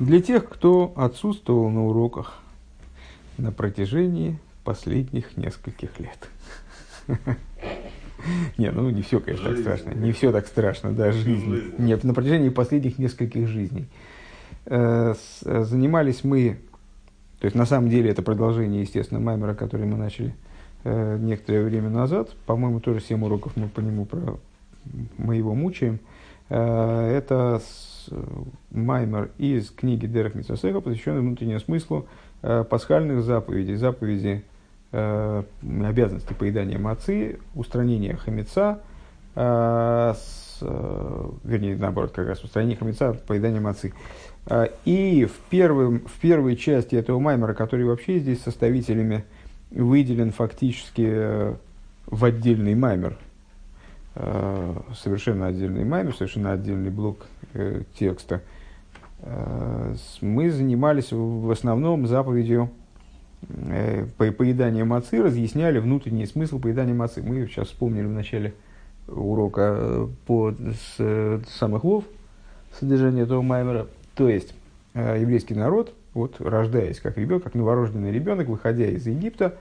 Для тех, кто отсутствовал на уроках на протяжении последних нескольких лет. Не, ну не все, конечно, так страшно. Не все так страшно, да, жизнь. Нет, на протяжении последних нескольких жизней. Э, занимались мы, то есть на самом деле это продолжение, естественно, Маймера, который мы начали э, некоторое время назад. По-моему, тоже 7 уроков мы по нему про, мы его мучаем. Э, это Маймер из книги Дерах Митсосеха, посвященный внутреннему смыслу пасхальных заповедей, заповеди э, обязанности поедания мацы, устранения хамеца, э, э, вернее, наоборот, как раз устранение хамеца, поедания мацы. Э, и в, первым, в первой части этого маймера, который вообще здесь составителями выделен фактически э, в отдельный маймер, э, совершенно отдельный маймер, совершенно отдельный блок э, текста, э, мы занимались в основном заповедью Э, по поеданию мацы разъясняли внутренний смысл поедания мацы. Мы сейчас вспомнили в начале урока э, по, с, с самых лов содержание этого маймера. То есть, э, еврейский народ, вот, рождаясь как ребенок, как новорожденный ребенок, выходя из Египта,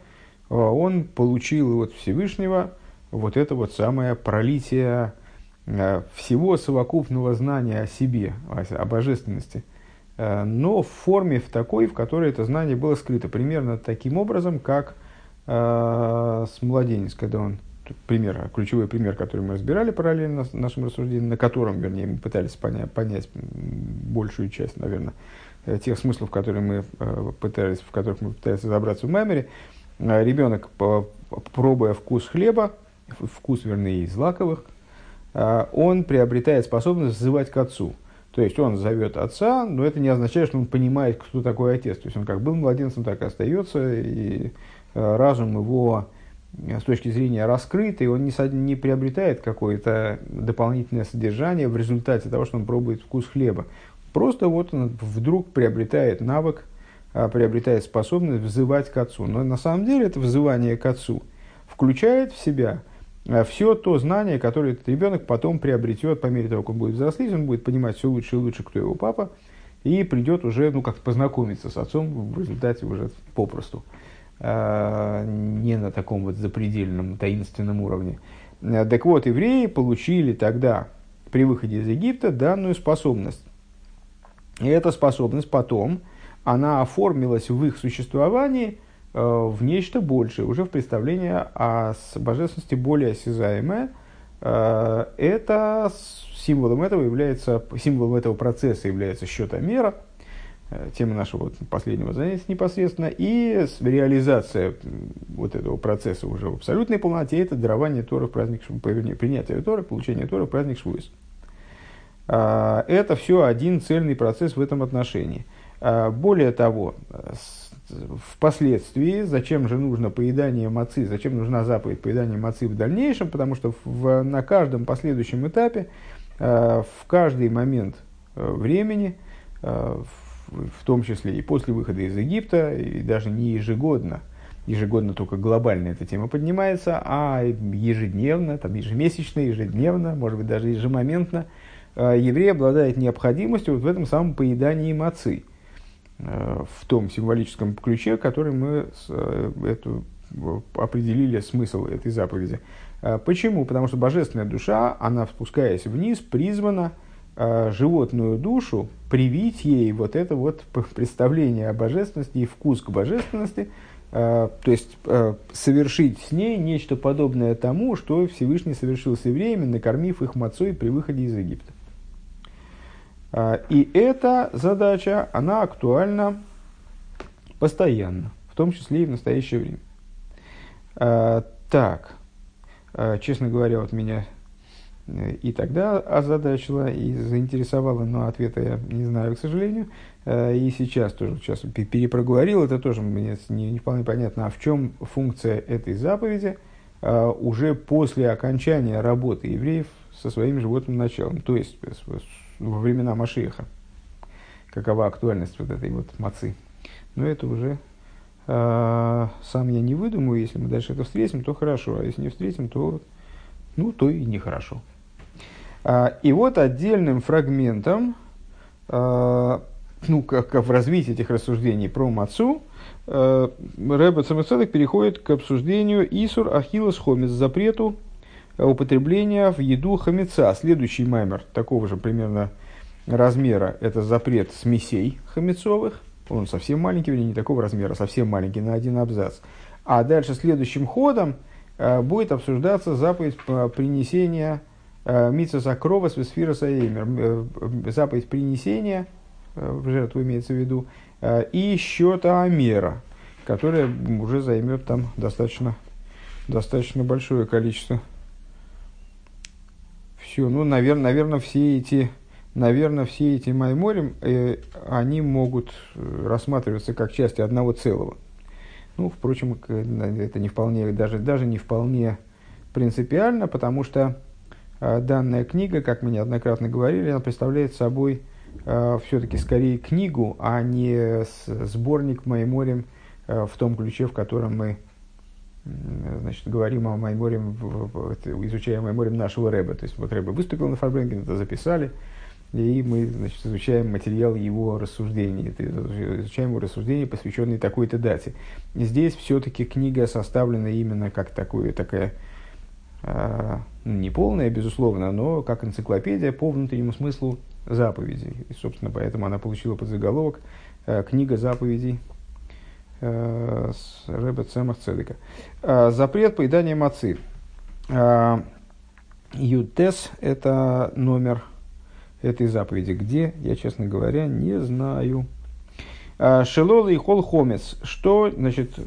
он получил от Всевышнего вот это вот самое пролитие всего совокупного знания о себе, о божественности – Э, но в форме в такой, в которой это знание было скрыто. Примерно таким образом, как э, с младенец, когда он, пример, ключевой пример, который мы разбирали параллельно с нашим рассуждением, на котором, вернее, мы пытались понять, понять большую часть, наверное, э, тех смыслов, которые мы э, пытались, в которых мы пытались разобраться в меморе, э, ребенок, пробуя вкус хлеба, вкус, вернее, из злаковых, э, он приобретает способность взывать к отцу – то есть он зовет отца, но это не означает, что он понимает, кто такой отец. То есть он как был младенцем, так и остается, и э, разум его э, с точки зрения раскрытый, он не, не приобретает какое-то дополнительное содержание в результате того, что он пробует вкус хлеба. Просто вот он вдруг приобретает навык, приобретает способность взывать к отцу. Но на самом деле это взывание к отцу включает в себя – все то знание, которое этот ребенок потом приобретет по мере того, как он будет взрослеть, он будет понимать все лучше и лучше, кто его папа, и придет уже, ну, как познакомиться с отцом в результате уже попросту, э, не на таком вот запредельном таинственном уровне. Э, так вот, евреи получили тогда при выходе из Египта данную способность. И эта способность потом, она оформилась в их существовании – Э, в нечто большее, уже в представление о божественности более осязаемое. Э, это символом этого является, символом этого процесса является счетомера, э, тема нашего последнего занятия непосредственно, и реализация вот этого процесса уже в абсолютной полноте, это дарование Тора в праздник, вернее, принятие Тора, получение Тора в праздник Швуис. Это все один цельный процесс в этом отношении. Более того, впоследствии, зачем же нужно поедание мацы, зачем нужна заповедь поедания мацы в дальнейшем, потому что в, на каждом последующем этапе, э, в каждый момент э, времени, э, в, в том числе и после выхода из Египта, и даже не ежегодно, ежегодно только глобально эта тема поднимается, а ежедневно, там, ежемесячно, ежедневно, может быть даже ежемоментно, еврей обладает необходимостью вот в этом самом поедании мацы – в том символическом ключе, который мы э, эту, определили смысл этой заповеди. Э, почему? Потому что божественная душа, она спускаясь вниз, призвана животную душу привить ей вот это вот представление о божественности и вкус к божественности, то есть совершить с ней нечто подобное тому, что Всевышний совершил с евреями, накормив их мацой при выходе из Египта. А, и эта задача, она актуальна постоянно, в том числе и в настоящее время. А, так, а, честно говоря, вот меня э, и тогда озадачила и заинтересовала, но ответа я не знаю, к сожалению. И сейчас тоже, сейчас перепроговорил, это тоже мне не, не вполне понятно, а в чем функция этой заповеди уже после окончания работы евреев со своим животным началом, то есть во времена Машиеха. Какова актуальность вот этой вот мацы. Но это уже э, сам я не выдумаю. Если мы дальше это встретим, то хорошо. А если не встретим, то, ну, то и нехорошо. А, и вот отдельным фрагментом, а, ну, как, как в развитии этих рассуждений про мацу, э, Рэбе Цамацедек переходит к обсуждению Исур Ахиллес Хомис, запрету употребления в еду хамеца. Следующий маймер такого же примерно размера – это запрет смесей хамецовых. Он совсем маленький, вернее, не такого размера, совсем маленький, на один абзац. А дальше следующим ходом э, будет обсуждаться заповедь принесения э, Митсуса Крова с Весфира Саеймер. Э, заповедь принесения, э, в жертву имеется в виду, э, и счета Амера, которая уже займет там достаточно, достаточно большое количество. Все, ну, наверное, наверное, все эти наверное, все эти майморим, э, они могут э, рассматриваться как части одного целого. Ну, впрочем, это не вполне, даже, даже не вполне принципиально, потому что э, данная книга, как мы неоднократно говорили, она представляет собой э, все-таки скорее книгу, а не сборник майморим э, в том ключе, в котором мы значит, говорим о Майморем, изучаем Майморем нашего Рэба. То есть вот Рэба выступил на Фарбренген, это записали, и мы значит, изучаем материал его рассуждений, изучаем его рассуждения, посвященные такой-то дате. Здесь все-таки книга составлена именно как такое, такая, э, не полная, безусловно, но как энциклопедия по внутреннему смыслу заповедей. И, собственно, поэтому она получила подзаголовок э, «Книга заповедей» с Рэбе Цемах Цедека. Э, запрет поедания мацы. Э, Ютес – это номер этой заповеди. Где, я, честно говоря, не знаю. Шелола и хол хомец. Что, значит,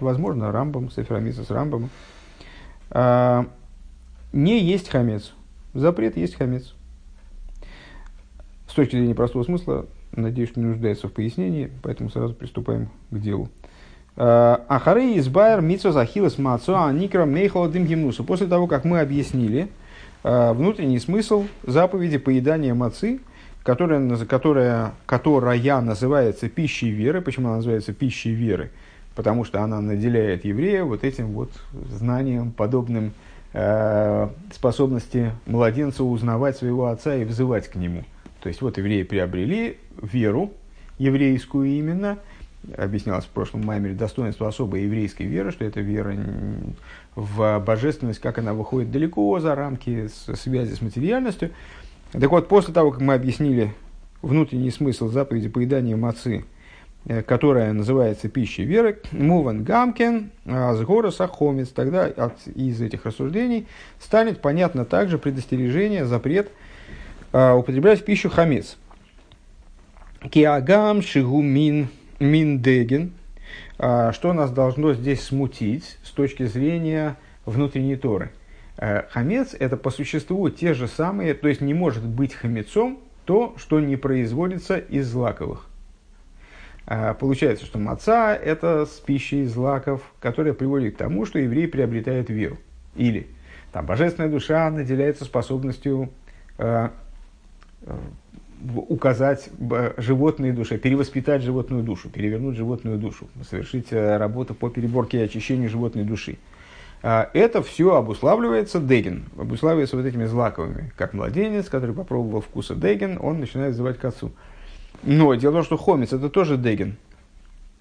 возможно, рамбом, сефирамиса с рамбом. Не есть хамец. Запрет есть хамец. С точки зрения простого смысла, надеюсь, не нуждается в пояснении, поэтому сразу приступаем к делу. А, Ахары избайр митсо захилас мацо аникра мейхала дым гимнусу. После того, как мы объяснили, Э, внутренний смысл заповеди поедания мацы, которая, которая, которая называется пищей веры. Почему она называется пищей веры? Потому что она наделяет еврея вот этим вот знанием, подобным э, способности младенца узнавать своего отца и взывать к нему. То есть вот евреи приобрели веру, еврейскую именно, объяснялось в прошлом маймере, достоинство особой еврейской веры, что это вера в божественность, как она выходит далеко за рамки связи с материальностью. Так вот, после того, как мы объяснили внутренний смысл заповеди поедания мацы, э, которая называется пищей веры, Муван Гамкен, с гора Сахомец, тогда от, из этих рассуждений станет понятно также предостережение, запрет а, употреблять пищу хамец. Киагам шигумин миндеген, а, что нас должно здесь смутить с точки зрения внутренней Торы? Э, хамец – это по существу те же самые, то есть не может быть хамецом то, что не производится из злаковых. А, получается, что маца – это с пищей из злаков, которая приводит к тому, что еврей приобретает веру. Или там, божественная душа наделяется способностью э, э, указать животной душе, перевоспитать животную душу, перевернуть животную душу, совершить э, работу по переборке и очищению животной души. А, это все обуславливается деген, обуславливается вот этими злаковыми. Как младенец, который попробовал вкуса деген, он начинает звать к отцу. Но дело в том, что хомец это тоже деген.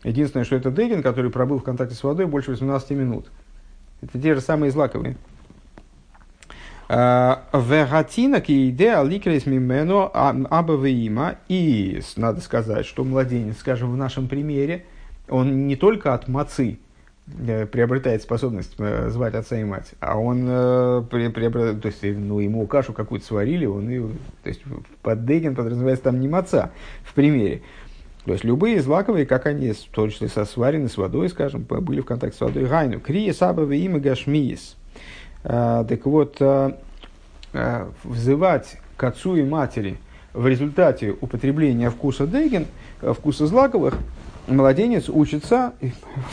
Единственное, что это деген, который пробыл в контакте с водой больше 18 минут. Это те же самые злаковые. Вегатина кииде аликрис мимену абавеима. И надо сказать, что младенец, скажем, в нашем примере, он не только от мацы э, приобретает способность э, звать отца и мать, а он э, приобретает, то есть, ну, ему кашу какую-то сварили, он и, то есть, под деген подразумевается там не маца в примере. То есть любые злаковые, как они, в том числе со сварены с водой, скажем, были в контакте с водой. Гайну. Крия сабавы им гашмиис. А, так вот, а, а, взывать к отцу и матери в результате употребления вкуса дейген, э, вкуса злаковых, младенец учится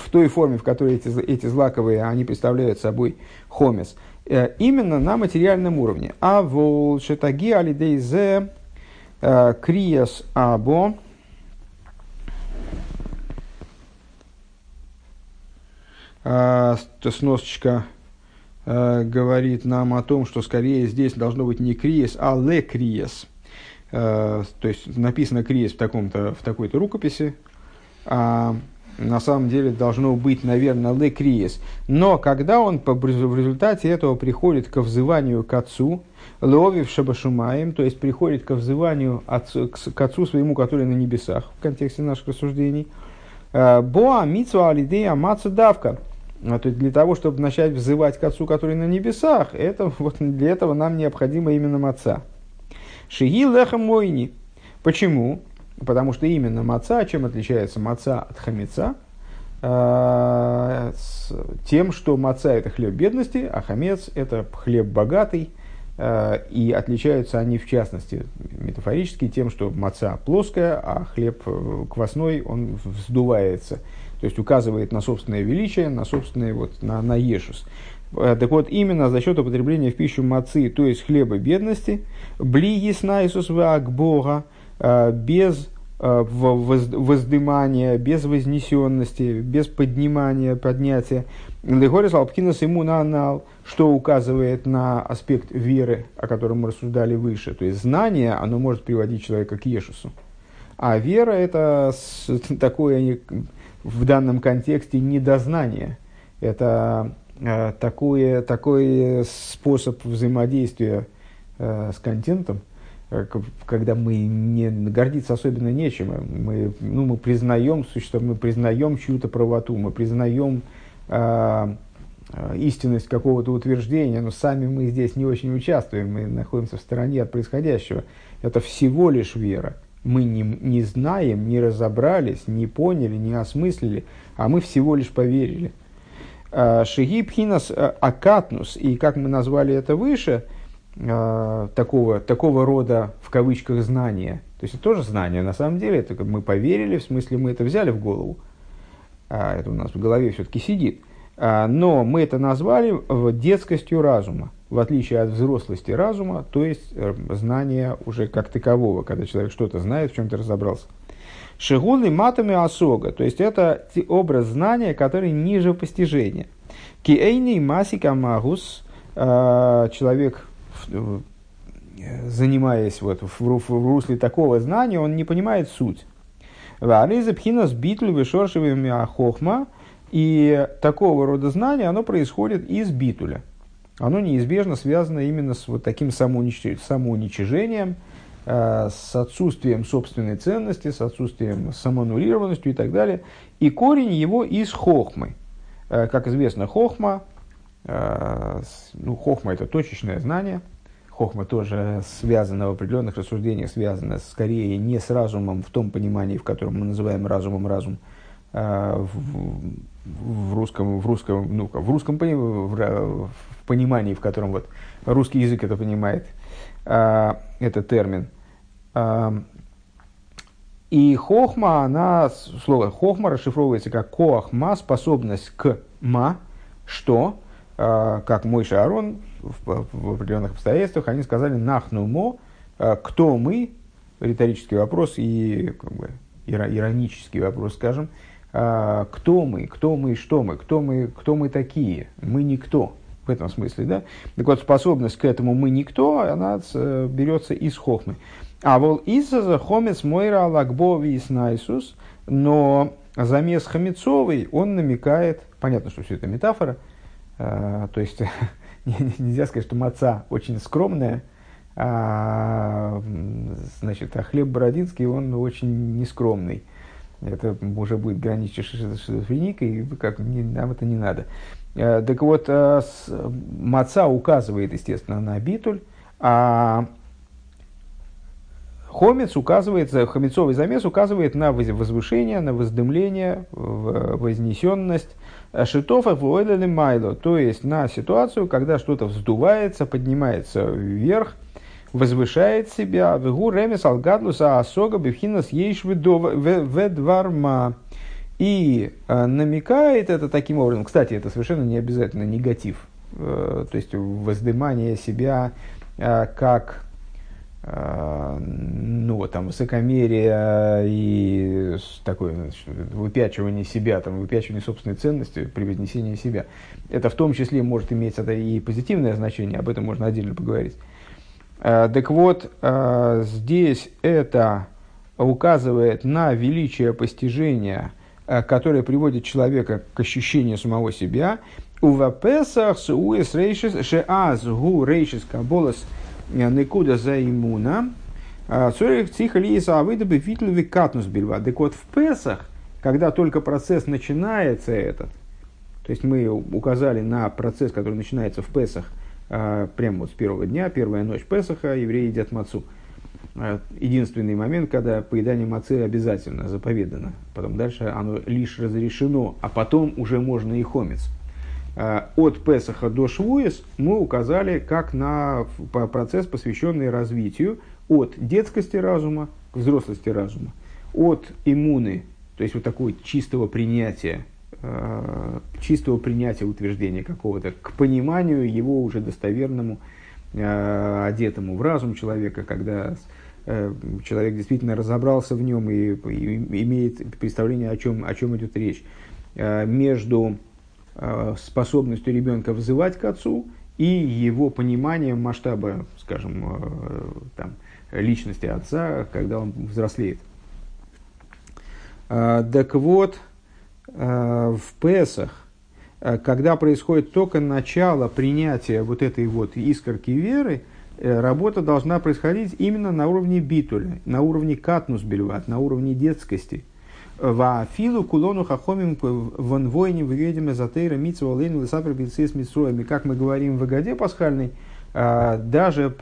в той форме, в которой эти, эти злаковые, они представляют собой хомес, э, именно на материальном уровне. А вол шетаги алидейзе криас або сносочка Э, говорит нам о том, что скорее здесь должно быть не криес, а ле криес. то есть написано крест в, таком-то, в такой-то рукописи, а на самом деле должно быть, наверное, ле криес. Но когда он по, в результате этого приходит к взыванию к отцу, ловив шабашумаем, то есть приходит к взыванию отцу, к, к отцу своему, который на небесах, в контексте наших рассуждений, боа митсу алидея маца давка, а, то есть для того, чтобы начать взывать к Отцу, который на небесах, это, вот для этого нам необходимо именно маца. Шиги леха мойни. Почему? Потому что именно маца, чем отличается маца от хамеца? А, с тем, что маца это хлеб бедности, а хамец это хлеб богатый. А, и отличаются они, в частности, метафорически тем, что маца плоская, а хлеб э, квасной, он вздувается. То есть указывает на собственное величие, на собственное, вот, на, на ешус. Э, так вот, именно за счет употребления в пищу мацы, то есть хлеба бедности, бли ясна Иисус Бога, Э, без э, воздымания, без вознесенности, без поднимания, поднятия. Легорис Алпкинас ему на анал, что указывает на аспект веры, о котором мы рассуждали выше. То есть знание, оно может приводить человека к Ешусу. А вера это такое в данном контексте недознание. Это э, такое, такой способ взаимодействия с контентом, Э, когда мы не гордиться особенно нечем, мы, ну, мы признаем существо, мы признаем чью-то правоту, мы признаем э, истинность какого-то утверждения, но сами мы здесь не очень участвуем, мы находимся в стороне от происходящего. Это всего лишь вера. Мы не, не знаем, не разобрались, не поняли, не осмыслили, а мы всего лишь поверили. Шиги пхинас акатнус, и как мы назвали это выше – э, такого, такого рода, в кавычках, знания. То есть это тоже знание, на самом деле, это мы поверили, в смысле мы это взяли в голову. А, это у нас в голове все-таки сидит. А, но мы это назвали детскостью разума, в отличие от взрослости разума, то есть э, знания уже как такового, когда человек что-то знает, в чем-то разобрался. Шигулы матами осога, то есть это образ знания, который ниже постижения. Киэйни масика магус, а, человек Э, занимаясь вот в, русле такого знания, он не понимает суть. Вариза пхинас битлю ахохма. И такого рода знания, оно происходит из битуля. Оно неизбежно связано именно с вот таким самоуничижением, э, с отсутствием собственной ценности, с отсутствием самоанулированностью и так далее. И корень его из хохмы. Э, как известно, хохма, э, ну, хохма это точечное знание – Хохма тоже связана в определенных рассуждениях, связана скорее не с разумом в том понимании, в котором мы называем разумом разум, а в, в русском, в русском, ну, в русском в, понимании, в котором вот русский язык это понимает, а, этот термин. А, и хохма, она, слово хохма расшифровывается как коахма, способность к ма, что, как мой Шаарон в, определенных обстоятельствах, они сказали «нахнумо», э, «кто мы?» Риторический вопрос и как бы, иронический вопрос, скажем. «А «Кто мы? Кто мы? Что мы? Кто мы, кто мы такие? Мы никто». В этом смысле, да? Так вот, способность к этому «мы никто», она э, берется из хохмы. А вол из хомец мойра лагбови и снайсус, но замес хамецовый, он намекает, понятно, что все это метафора, э, то есть нельзя сказать, что маца очень скромная, а, значит, а хлеб бородинский, он очень нескромный. Это уже будет граничить с шизофреникой, как не, нам это не надо. А, так вот, с, маца указывает, естественно, на битуль, а хомец указывает, хомецовый замес указывает на возвышение, на воздымление, вознесенность, Шитофа вуэлэли майло, то есть на ситуацию, когда что-то вздувается, поднимается вверх, возвышает себя, вегу ремес алгадлуса асога бифхинас ейш ведварма. И э, намекает это таким образом, кстати, это совершенно не обязательно негатив, э, то есть воздымание себя э, как ну, там, высокомерие и такое значит, выпячивание себя, там, выпячивание собственной ценности, превознесение себя. Это в том числе может иметь это и позитивное значение, об этом можно отдельно поговорить. Так вот, здесь это указывает на величие постижения, которое приводит человека к ощущению самого себя. Ува Песах суэс рейшис шеаз гу рейшис каболас никуда за имуна. Цорих цихали лиеса авыда бефитлеви катнус бельва. Так вот, в Песах, когда только процесс начинается этот, то есть мы указали на процесс, который начинается в Песах, прямо вот с первого дня, первая ночь Песаха, евреи едят мацу. Единственный момент, когда поедание мацы обязательно, заповедано. Потом дальше оно лишь разрешено, а потом уже можно и хомец. От Песаха до Швуес мы указали как на процесс, посвященный развитию от детскости разума к взрослости разума, от иммуны, то есть вот такого чистого принятия, чистого принятия утверждения какого-то, к пониманию его уже достоверному, э, одетому в разум человека, когда э, человек действительно разобрался в нем и, имеет представление, о чем, о чем идет речь, между способностью ребенка взывать к отцу и его пониманием масштаба, скажем, там, личности отца, когда он взрослеет. Так вот, в Песах, а, когда происходит только начало принятия вот этой вот искорки веры, э, работа должна происходить именно на уровне битуля, на уровне катнус бельват, на уровне детскости. Ва филу кулону хахомим вон войне выведем эзотейра митсва лейну лесапер бицис митсроями. Как мы говорим в Агаде пасхальной, даже,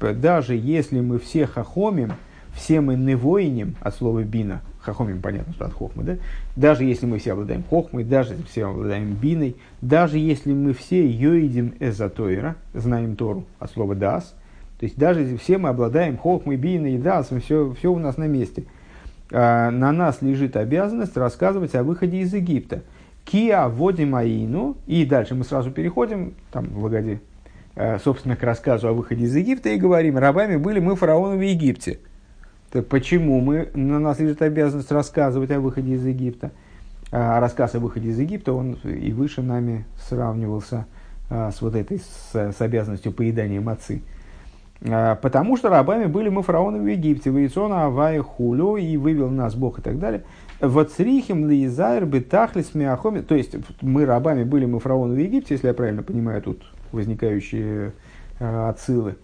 даже если мы все хахомим, все мы не воиним, от слова бина, хахомим понятно, что от хохмы, да? Даже если мы все обладаем хохмой, даже если все обладаем биной, даже если мы все йоидим эзотойра, знаем Тору, от слова дас, то есть даже если все мы обладаем хохмой, биной и дас, все, все у нас на месте, а, на нас лежит обязанность рассказывать о выходе из Египта. Киа водим аину, и дальше мы сразу переходим, там в Лагоде, а, собственно, к рассказу о выходе из Египта и говорим, рабами были мы фараону в Египте. Так почему мы, на нас лежит обязанность рассказывать о выходе из Египта? А рассказ о выходе из Египта, он и выше нами сравнивался а, с вот этой, с, с обязанностью поедания мацы. А, потому что рабами были мы фараоны в Египте, Вейцона, Авая, Хулю, и вывел нас Бог и так далее. Вот срихим лизайр бетахлис миахоми. То есть мы рабами были мы фараоны в Египте, если я правильно понимаю тут возникающие э, отсылы.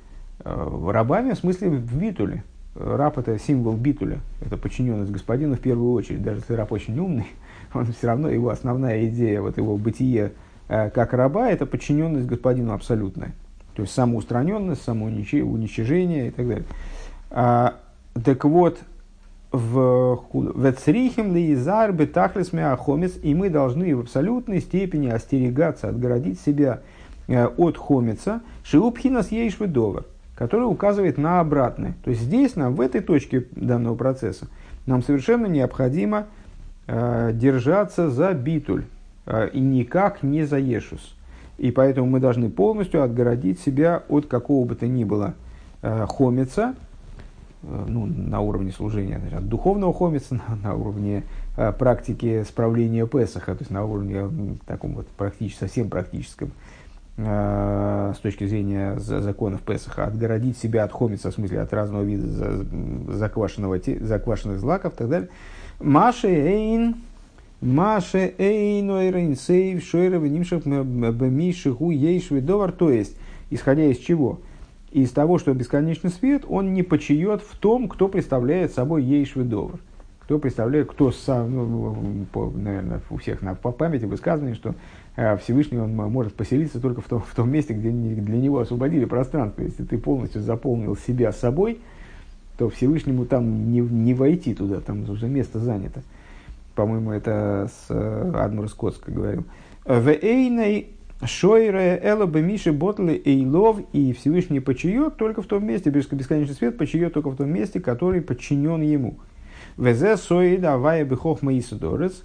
Э, рабами в смысле в битуле. Раб это символ битуля, это подчиненность господину в первую очередь. Даже если раб очень умный, он все равно, его основная идея, вот его бытие э, как раба, это подчиненность господину абсолютная. То есть самоустраненность, самоуничижение и так далее. А, так вот, в Вецрихим Лизар Бетахлис Меахомец, и мы должны в абсолютной степени остерегаться, отгородить себя э, от хомица, Шиупхинас Ейшведовар который указывает на обратное. То есть здесь нам, в этой точке данного процесса, нам совершенно необходимо э, держаться за битуль э, и никак не за ешус. И поэтому мы должны полностью отгородить себя от какого бы то ни было э, хомица, э, ну, на уровне служения, значит, от духовного хомица, на, на уровне э, практики справления Песаха, то есть на уровне э, таком вот практически, совсем практическом, Э, с точки зрения законов Песаха, отгородить себя от хомица, в смысле от разного вида заквашенного, заквашенных злаков и так далее. Маше эйн, Маше эйн ойрейн сейв шойров нимшев бемишиху ейшведовар. То есть, исходя из чего? Из того, что бесконечный свет, он не почиет в том, кто представляет собой ейшведовар. Кто представляет, кто сам, ну, по, наверное, у всех на, по памяти высказывание, что Всевышний он может поселиться только в том, в том месте, где для него освободили пространство. Если ты полностью заполнил себя собой, то Всевышнему там не, не войти туда, там уже место занято. По-моему, это с э, Адмур Скотска говорил. В Эйной Шойре Эла Бемиши Ботли Эйлов и Всевышний почиет только в том месте, бесконечный свет почиет только в том месте, который подчинен ему. Везе Соида Авая Бехохма Исудорец.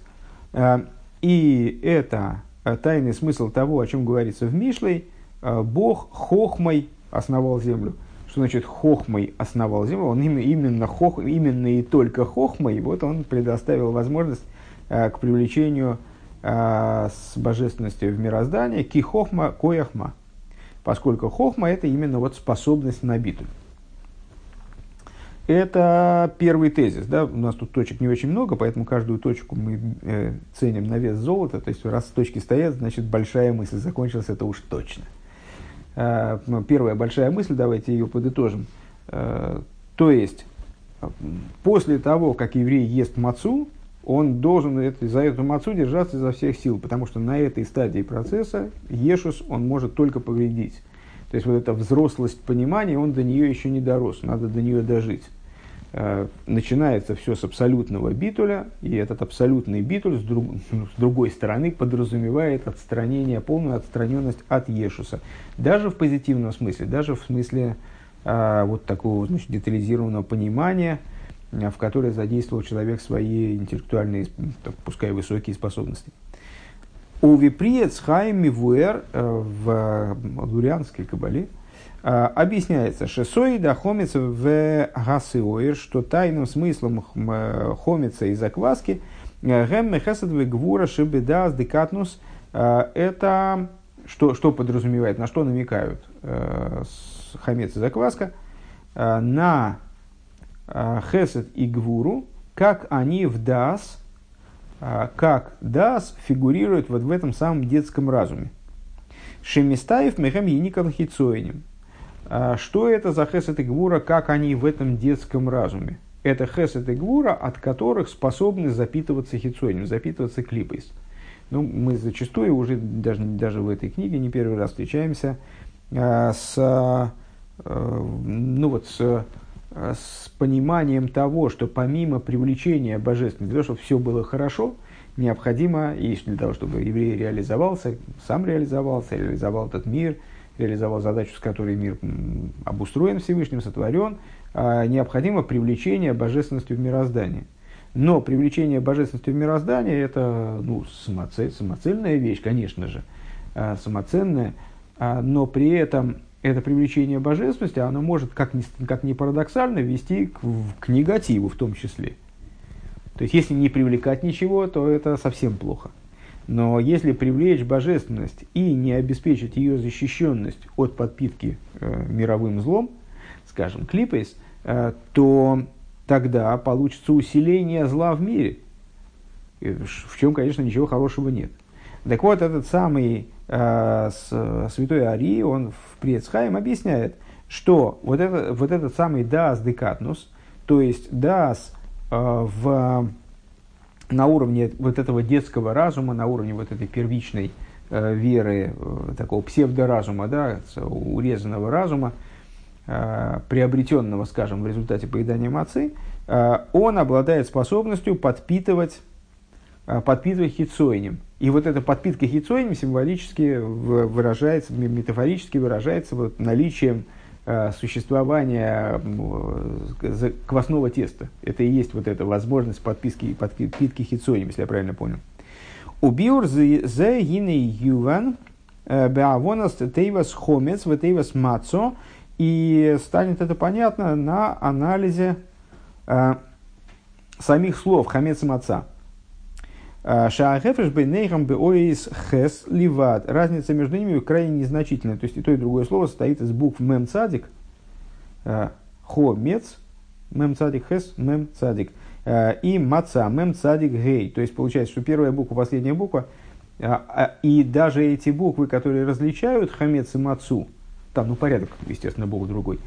Э, и это Э, тайный смысл того, о чем говорится в Мишлей, э, Бог хохмой основал землю. Что значит хохмой основал землю? Он именно, хох, именно и только хохмой, вот он предоставил возможность э, к привлечению с божественностью в мироздание, ки хохма кояхма. поскольку хохма – это именно вот способность на битуль. Это первый тезис. Да? У нас тут точек не очень много, поэтому каждую точку мы э, ценим на вес золота. То есть, раз точки стоят, значит, большая мысль закончилась, это уж точно. Э, первая большая мысль, давайте ее подытожим. Э, то есть, после того, как еврей ест мацу, он должен это, за эту мацу держаться изо всех сил, потому что на этой стадии процесса Ешус он может только повредить. То есть вот эта взрослость понимания, он до нее еще не дорос, надо до нее дожить. Э, начинается все с абсолютного битуля, и этот абсолютный битуль с, друг, с другой стороны подразумевает отстранение, полную отстраненность от Ешуса. Даже в позитивном смысле, даже в смысле а, вот такого значит, детализированного понимания, а, в которое задействовал человек свои интеллектуальные, пускай высокие способности. У Виприец Хайм Мивуэр э, в лурианской кабале объясняется, что соида хомица в гасиоир, что тайным смыслом хомица и закваски э, гэм мехесед в гвура шибеда декатнус это что, что подразумевает, на что намекают э, хамец и закваска, э, на э, хесед и гвуру, как они в дас, э, как дас фигурирует вот в этом самом детском разуме. Шемистаев мехам еникал хицоинем. Что это за хесед и гвура, как они в этом детском разуме? Это хесед и гвура, от которых способны запитываться хицоинем, запитываться клипой. Ну, мы зачастую уже даже, даже в этой книге не первый раз встречаемся э, с Э, ну вот, с, э, с пониманием того, что помимо привлечения божественного, для того, чтобы все было хорошо, необходимо, и для того, чтобы еврей реализовался, сам реализовался, реализовал этот мир, реализовал задачу, с которой мир обустроен Всевышним, сотворен, а необходимо привлечение божественности в мироздание. Но привлечение божественности в мироздание – это ну, самоцель, самоцельная вещь, конечно же, а, самоценная, а, но при этом это привлечение божественности, оно может, как ни, как ни парадоксально, вести к, к негативу в том числе. То есть, если не привлекать ничего, то это совсем плохо. Но если привлечь божественность и не обеспечить ее защищенность от подпитки э, мировым злом, скажем, клипейс, э, то тогда получится усиление зла в мире, в чем, конечно, ничего хорошего нет. Так вот, этот самый э, с, святой Арии, он в Приецхайм объясняет, что вот, это, вот этот самый дас декатнус, то есть дас э, в, на уровне вот этого детского разума, на уровне вот этой первичной э, веры, э, такого псевдоразума, да, урезанного разума, э, приобретенного, скажем, в результате поедания мацы, э, он обладает способностью подпитывать Э, подпитывать хитсоинем. И вот эта подпитка хитсоинем символически выражается, метафорически выражается вот наличием э, существования э, квасного теста. Это и есть вот эта возможность подписки, подпитки хитсоинем, если я правильно понял. Убиур зе гине юван беавонас тейвас хомец тейвас мацо. И станет это понятно на анализе э, самих слов хамец и маца. Шаахефреш бейнейхам беоис хес ливат. Разница между ними крайне незначительная. То есть и то, и другое слово состоит из букв мем цадик, хо мец, мем цадик хес, мем цадик. И маца, мем цадик гей. То есть получается, что первая буква, последняя буква, и даже эти буквы, которые различают хамец и мацу, там, ну, порядок, естественно, букв другой,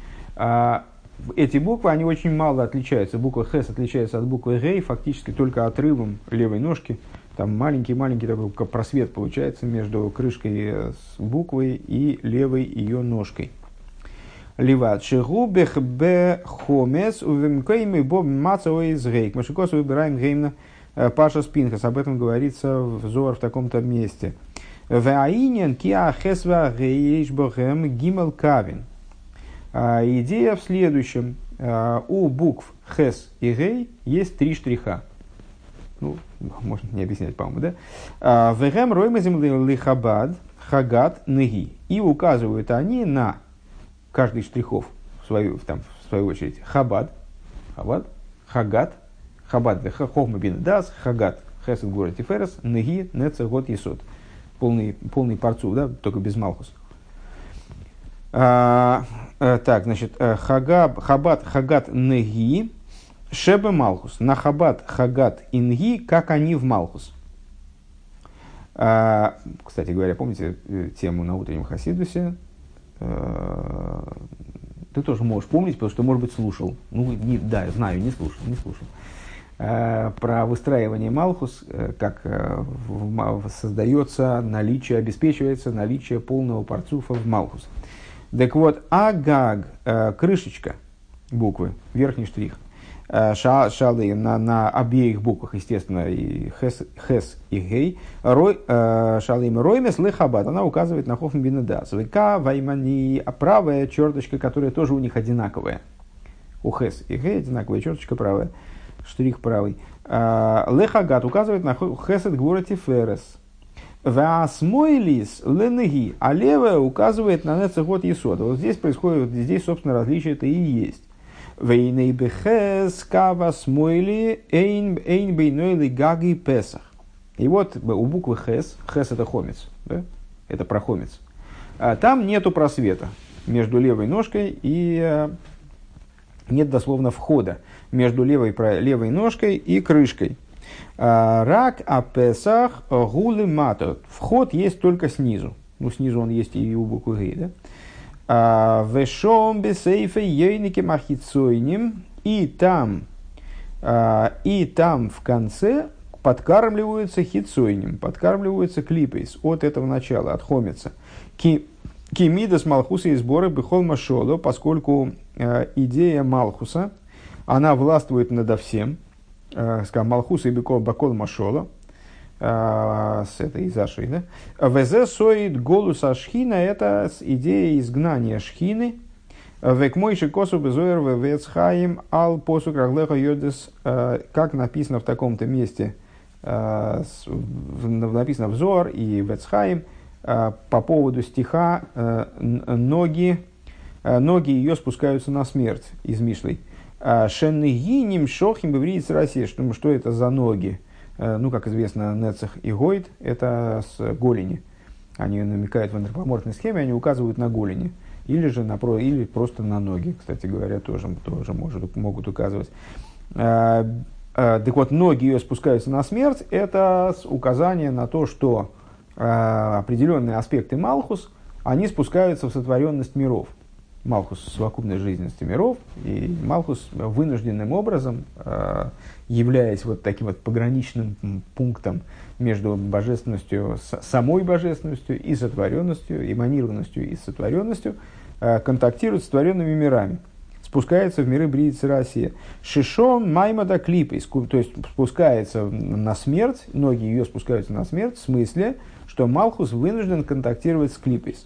эти буквы, они очень мало отличаются. Буква Хес отличается от буквы Гей фактически только отрывом левой ножки. Там маленький-маленький такой просвет получается между крышкой с буквой и левой ее ножкой. Ливат. Шигубех бе хомес увемкейми боб мацао из гейк. Машикос выбираем геймна э, Паша Спинхас. Об этом говорится в Зор в таком-то месте. Ваинен киа хесва гейш бохем гимел кавин. А, идея в следующем. А, у букв Хес и Гей есть три штриха. Ну, можно не объяснять, по-моему, да? А, Вегем роймазим лихабад хагат неги. И указывают они на каждый штрихов, в свою, там, в свою очередь, хабад, хабад, хагат, хабад, хохма бин дас, хагат, хесед город тиферес, неги, неца год есот. Полный, полный парцу, да, только без малхус. А, а, так, значит, хагаб, хабат хагат неги шебе малхус. На хабат хагат инги, как они в малхус. А, кстати говоря, помните тему на утреннем Хасидусе? Ты тоже можешь помнить, потому что, может быть, слушал. Ну, не, да, знаю, не слушал, не слушал. Э, про выстраивание Малхус, э, как э, создается наличие, обеспечивается наличие полного парцуфа в Малхус. Так вот, Агаг, крышечка буквы, верхний штрих, шалы на, на обеих буквах, естественно, и хес, хес и гей, рой, шалим роймес лехабат, она указывает на хофм бинедас. Века ваймани, а правая черточка, которая тоже у них одинаковая. У хес и гей одинаковая черточка правая штрих правый. А, Лехагат указывает на хесед гвурати ферес. Ваасмойлис ленеги, а левая указывает на нецехот есода. Вот здесь происходит, здесь, собственно, различие это и есть. Вейней бехес кава смойли эйн эйн бейнойли гаги песах. И вот у буквы хес, хес это хомец, да? это прохомец. А там нету просвета между левой ножкой и а, нет дословно входа между левой, левой ножкой и крышкой. А, рак апесах гулы мато. Вход есть только снизу. Ну, снизу он есть и у буквы Г, да? А, Вешом бесейфе ейники махицойним. И там, а, и там в конце подкармливаются хицойним, подкармливаются клипейс от этого начала, от хомица. Кимидас Малхуса и сборы Бехол Машоло, поскольку идея Малхуса – она властвует надо всем, скажем, Малхус и Бекол Бакол Машола, э, с этой из да? Везе соид голус ашхина, это идея изгнания шхины, Век мойши косу безоер вецхаим ал посу краглеха йодес, э, как написано в таком-то месте, написано в Зор и Вецхаим, по поводу стиха ноги, ноги ее спускаются на смерть из Мишлей. А, Шеннигиним шохим бевриец России. Что, что это за ноги? Э, ну, как известно, Нецех и Гойд – это с голени. Они намекают в антропоморфной схеме, они указывают на голени. Или же на, или просто на ноги, кстати говоря, тоже, тоже может, могут указывать. А, а, так вот, ноги ее спускаются на смерть, это указание на то, что определенные аспекты Малхус, они спускаются в сотворенность миров. Малхус – совокупность жизненности миров, и Малхус вынужденным образом, э, являясь вот таким вот пограничным пунктом между божественностью, самой божественностью и сотворенностью, эманированностью и сотворенностью, э, контактирует с сотворенными мирами, спускается в миры Бриицы Россия. Шишон Маймада Клипой, то есть спускается на смерть, ноги ее спускаются на смерть, в смысле, что Малхус вынужден контактировать с Клипой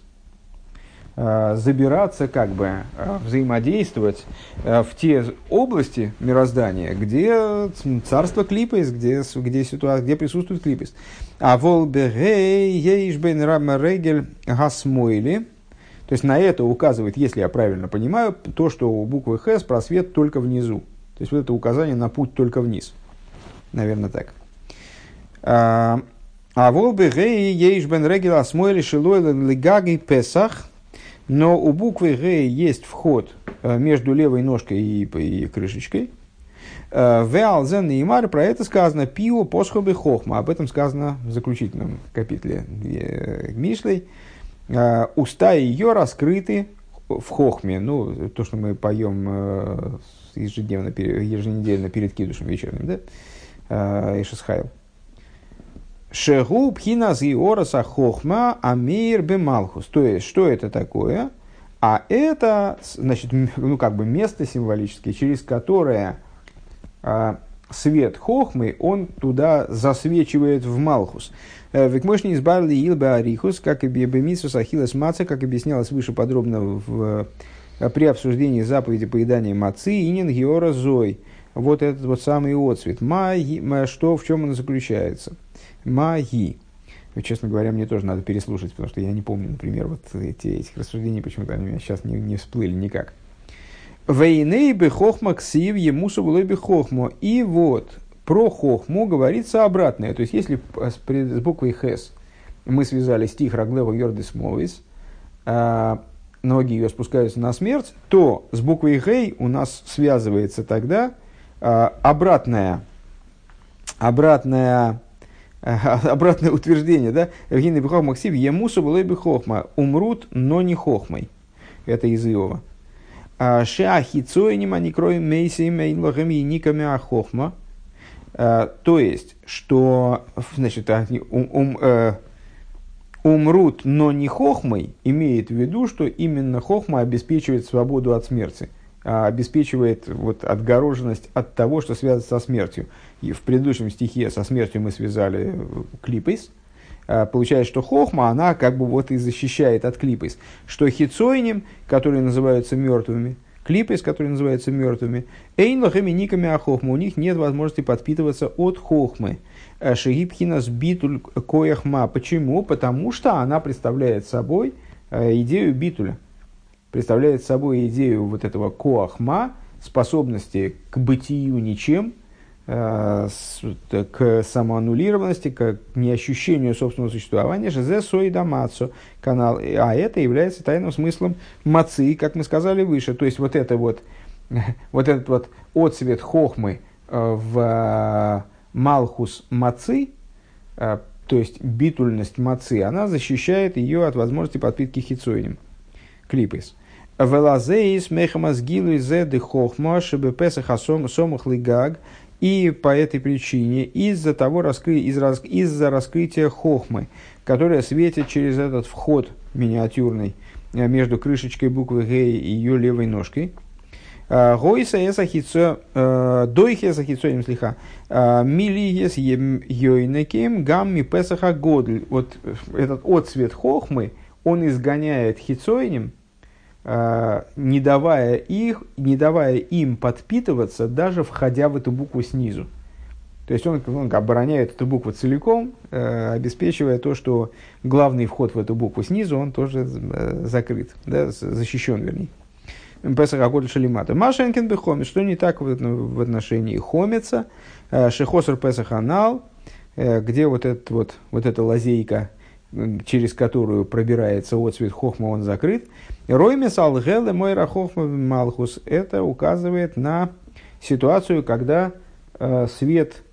забираться, как бы э, взаимодействовать э, в те области мироздания, где царство клипес, где, где, ситуация, где присутствует клипес. А волбегей ейшбен рамарегель гасмойли, то есть на это указывает, если я правильно понимаю, то, что у буквы Х просвет только внизу. То есть вот это указание на путь только вниз. Наверное, так. А волбегей ейшбен регель асмойли шилойлен лигаги песах – но у буквы Г есть вход э, между левой ножкой и, и крышечкой. Э, Веалзен и Имар, про это сказано пио посхобы хохма. Об этом сказано в заключительном капитле э, Мишлей. Уста ее раскрыты в хохме. Ну, то, что мы поем ежедневно, еженедельно перед кидушем вечерним, да? Ишесхайл. Шегу пхинас и ороса хохма амир бемалхус. То есть, что это такое? А это, значит, ну, как бы место символическое, через которое а, свет хохмы, он туда засвечивает в Малхус. Э, Векмошни избавили Илбе Арихус, как и Бемисус Ахилас Маца, как объяснялось выше подробно в, э, при обсуждении заповеди поедания мацы, инин геора зой. Вот этот вот самый отцвет. Ма, что, в чем он заключается? Маги. Честно говоря, мне тоже надо переслушать, потому что я не помню, например, вот эти, этих рассуждений, почему-то они у меня сейчас не, не всплыли никак. Вейней бы хохма ксив ему бы хохмо. И вот про хохму говорится обратное. То есть, если с, с буквой хес мы связали стих Раглева Йордис Мовис, а, ноги ее спускаются на смерть, то с буквой Гей у нас связывается тогда э, обратное, обратное, э, обратное утверждение, да? Евгений Бихох Максив, Емусу было бы хохма, умрут, но не хохмой. Это из Иова. А, Шеахицойним, они кроем мейсами, мейнлахами и никами ахохма. А, то есть, что, значит, ум, ум, э, умрут, но не хохмой, имеет в виду, что именно хохма обеспечивает свободу от смерти, а обеспечивает вот, отгороженность от того, что связано со смертью. И в предыдущем стихе со смертью мы связали клипейс. А, получается, что хохма, она как бы вот и защищает от клипейс. Что хицойним, которые называются мертвыми, клипейс, которые называются мертвыми, эйнлахами никами а хохма, у них нет возможности подпитываться от хохмы. Э, Шигибхина битуль кояхма. Почему? Потому что она представляет собой э, идею битуля. Представляет собой идею вот этого коахма, способности к бытию ничем, э, к самоаннулированности, к неощущению собственного существования, же сой дамацу канал, а это является тайным смыслом мацы, как мы сказали выше. То есть вот это вот, вот этот вот отцвет хохмы в Малхус Мацы, э, то есть битульность Мацы, она защищает ее от возможности подпитки хитсоинем. Клипес. Велазеис мехамазгилу зе хохма шебе песаха сомах. И по этой причине, из-за того, раскры, из, из-за раскрытия хохмы, которая светит через этот вход миниатюрный э, между крышечкой буквы Г и ее левой ножкой, Гойса эсахицо, э, дойхе эсахицоим слиха, э, милиес йойнеким гамми песаха годль. Вот этот отцвет хохмы, он изгоняет э, не давая, их, не давая им подпитываться, даже входя в эту букву снизу. То есть он, он обороняет эту букву целиком, э, обеспечивая то, что главный вход в эту букву снизу, он тоже э, закрыт, да, защищен, вернее. Песах Агодль Шалимата. Машенкин Бехомец, что не так в отношении Хомеца, э, Шехосер Песах э, где вот, этот, вот, вот эта лазейка, через которую пробирается отцвет Хохма, он закрыт. Роймес Алгеле Мойра Хохма Малхус, это указывает на ситуацию, когда э, свет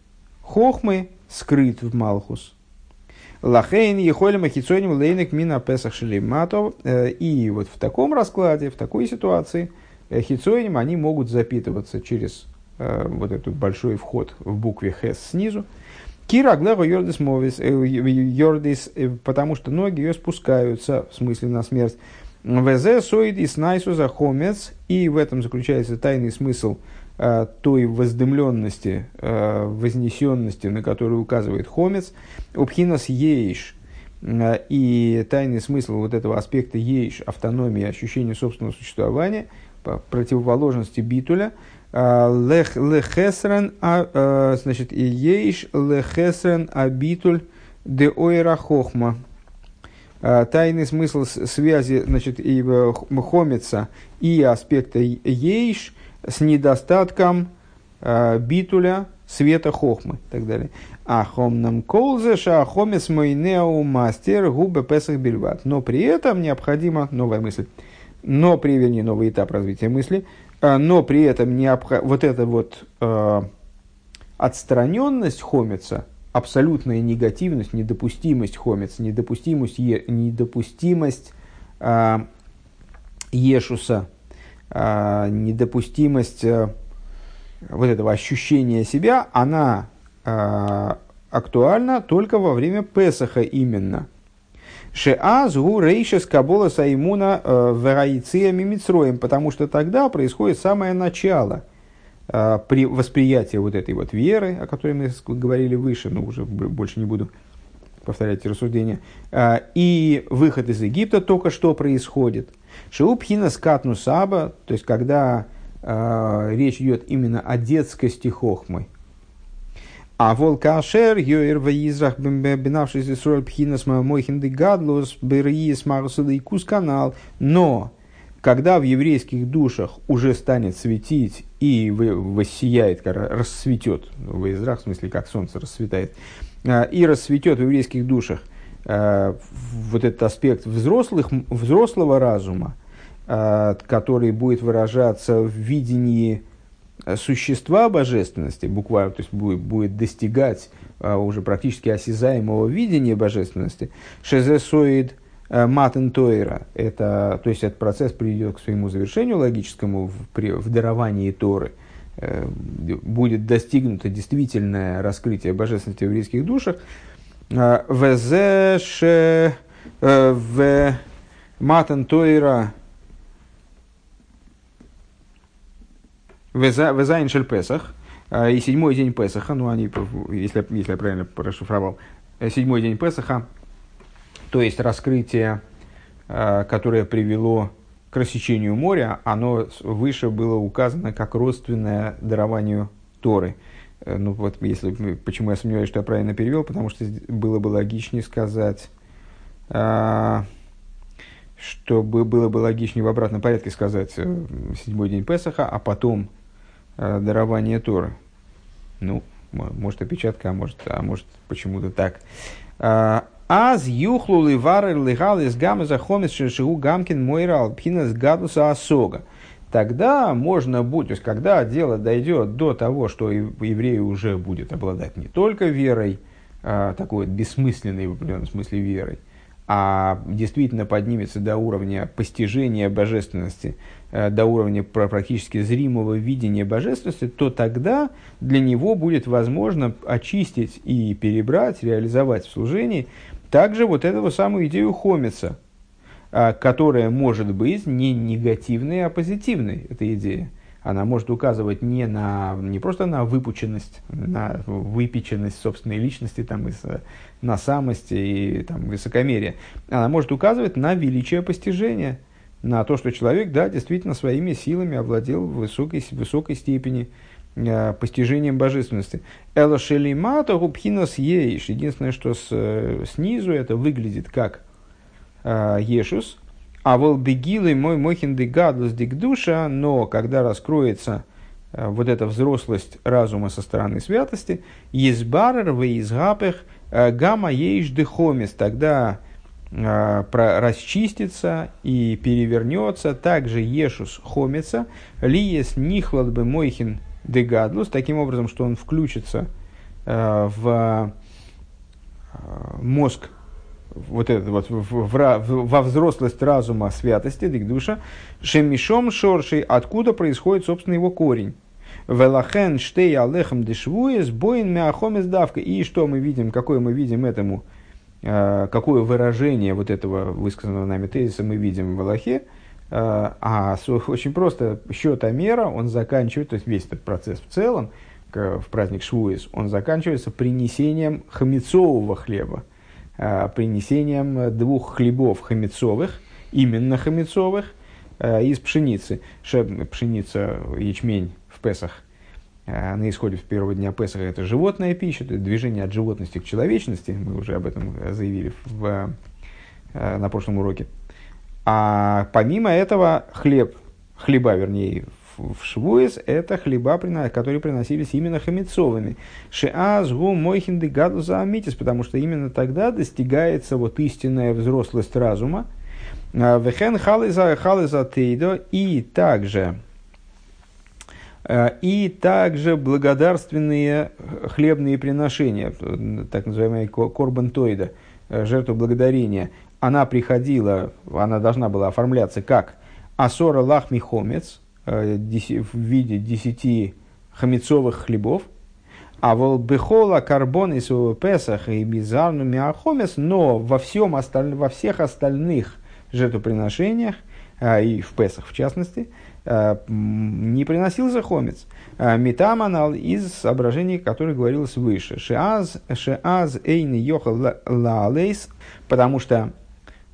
Хохмы скрыт в Малхус – Лахейн ехолем ахицоним лейнек мина песах шелиматов. Э, и вот в таком раскладе, в такой ситуации, э, хицоним, они могут запитываться через э, вот этот большой вход в букве хес снизу. Кира глэго йордис мовис, йордис, потому что ноги ее спускаются, в смысле на смерть. ВЗ соид и снайсу за хомец, и в этом заключается тайный смысл э, той воздымленности, э, вознесенности, на которую указывает хомец, Убхинас ейш, э, и тайный смысл вот этого аспекта ейш, автономии, ощущения собственного существования, по противоположности битуля, э, лехесрен, а, э, значит, и ейш лехесрен абитуль де ойра хохма, тайный смысл связи значит, и хомица и аспекта ейш с недостатком э, битуля, света хохмы и так далее. А хомнам колзе шахомес мойнеу мастер губы песах бельват. Но при этом необходимо, новая мысль, но при, вернее, новый этап развития мысли, э, но при этом необх... вот эта вот э, отстраненность хомица, абсолютная негативность, недопустимость хомица, недопустимость, е, недопустимость э, Ешуса, э, недопустимость э, вот этого ощущения себя, она э, актуальна только во время Песаха именно. Шеаз гу рейшес кабола саймуна э, вераиция мимицроем, потому что тогда происходит самое начало э, при восприятии вот этой вот веры, о которой мы говорили выше, но уже больше не буду повторять рассуждения, э, и выход из Египта только что происходит. Шеупхина скатну саба, то есть когда речь идет именно о детскости хохмы. А волкашер йоир ваизрах бинавшись Исруэль пхинас мойхин де гадлус бериис марсуда и канал. Но когда в еврейских душах уже станет светить и воссияет, расцветет, в Израх, в смысле, как солнце расцветает, э, и расцветет в еврейских душах – Э, вот этот аспект взрослых, взрослого разума, который будет выражаться в видении существа божественности, буквально, то есть будет, будет достигать уже практически осязаемого видения божественности, шезесоид матен тойра, это, то есть этот процесс приведет к своему завершению логическому в, при, в даровании Торы – Э, будет достигнуто действительное раскрытие божественности в еврейских душах, э, в в везайн шель Песах, э, и седьмой день Песаха, ну они, если, если я правильно расшифровал, седьмой день Песаха, то есть раскрытие, которое привело к рассечению моря, оно выше было указано как родственное дарованию Торы. Э, ну вот, если, почему я сомневаюсь, что я правильно перевел, потому что было бы логичнее сказать, чтобы было бы логичнее в обратном порядке сказать э, седьмой день Песаха, а потом дарование Торы. Ну, может опечатка, а может, а может почему-то так. А, Аз юхлу ливары лигал из гамма захомис шишигу гамкин мойра алпхинас гадуса осога. Тогда можно будет, то есть когда дело дойдет до того, что еврей уже будет обладать не только верой, а, такой вот бессмысленной в определенном смысле верой, а действительно поднимется до уровня постижения божественности, э, до уровня практически зримого видения божественности, то тогда для него будет возможно очистить и перебрать, реализовать в служении также вот эту самую идею хомица, а, которая может быть не негативной, а позитивной, эта идея. Она может указывать не, на, не просто на выпученность, на выпеченность собственной личности, там, и, на самость и там, высокомерие. Она может указывать на величие постижения, на то, что человек, да, действительно своими силами овладел в высокой, высокой степени Э, постижением божественности. Эла шелимата губхинас ейш. Единственное, что с, снизу это выглядит как э, ешус. А вол бегилы мой мохин дегадлус дикдуша, но когда раскроется э, вот эта взрослость разума со стороны святости, езбарер в изгапех гамма ейш дехомис, тогда э, про, расчистится и перевернется, также ешус хомится, лиес нихлад бы мойхин дегадлус, таким образом, что он включится э, в э, мозг, вот этот вот, в, в, в, во взрослость разума святости, дикдуша, шемишом шоршей, откуда происходит, собственно, его корень. Велахен штей алехам дешвуес боин мяхом давка. И что мы видим, какое мы видим этому, э, какое выражение вот этого высказанного нами тезиса мы видим в Аллахе, Э, а очень просто счетомера, он заканчивает, то есть весь этот процесс в целом, в праздник Швуис, он заканчивается принесением хамецового хлеба, э, принесением двух хлебов хамецовых, именно хамецовых, из пшеницы. Пшеница, ячмень в Песах, на исходе первого дня Песаха это животная пища, это движение от животности к человечности, мы уже об этом заявили в, на прошлом уроке. А помимо этого хлеб, хлеба, вернее, в Швуэс, это хлеба, которые приносились именно хамецовыми. Шиаз гу мойхинды гаду за амитис, потому что именно тогда достигается вот истинная взрослость разума. А, вехен хализа хализа тейдо и также а, и также благодарственные хлебные приношения, так называемые корбантоида, жертву благодарения, она приходила, она должна была оформляться как асора лахми хомец э, в виде десяти хамецовых хлебов, а вол бехола карбон из Песах и мизарну миахомес, но во, всем осталь... во всех остальных жертвоприношениях, и в Песах в частности, не приносился хомец. А, Метаманал из соображений, которые говорилось выше. Шеаз, шеаз эйн йохал лалейс, потому что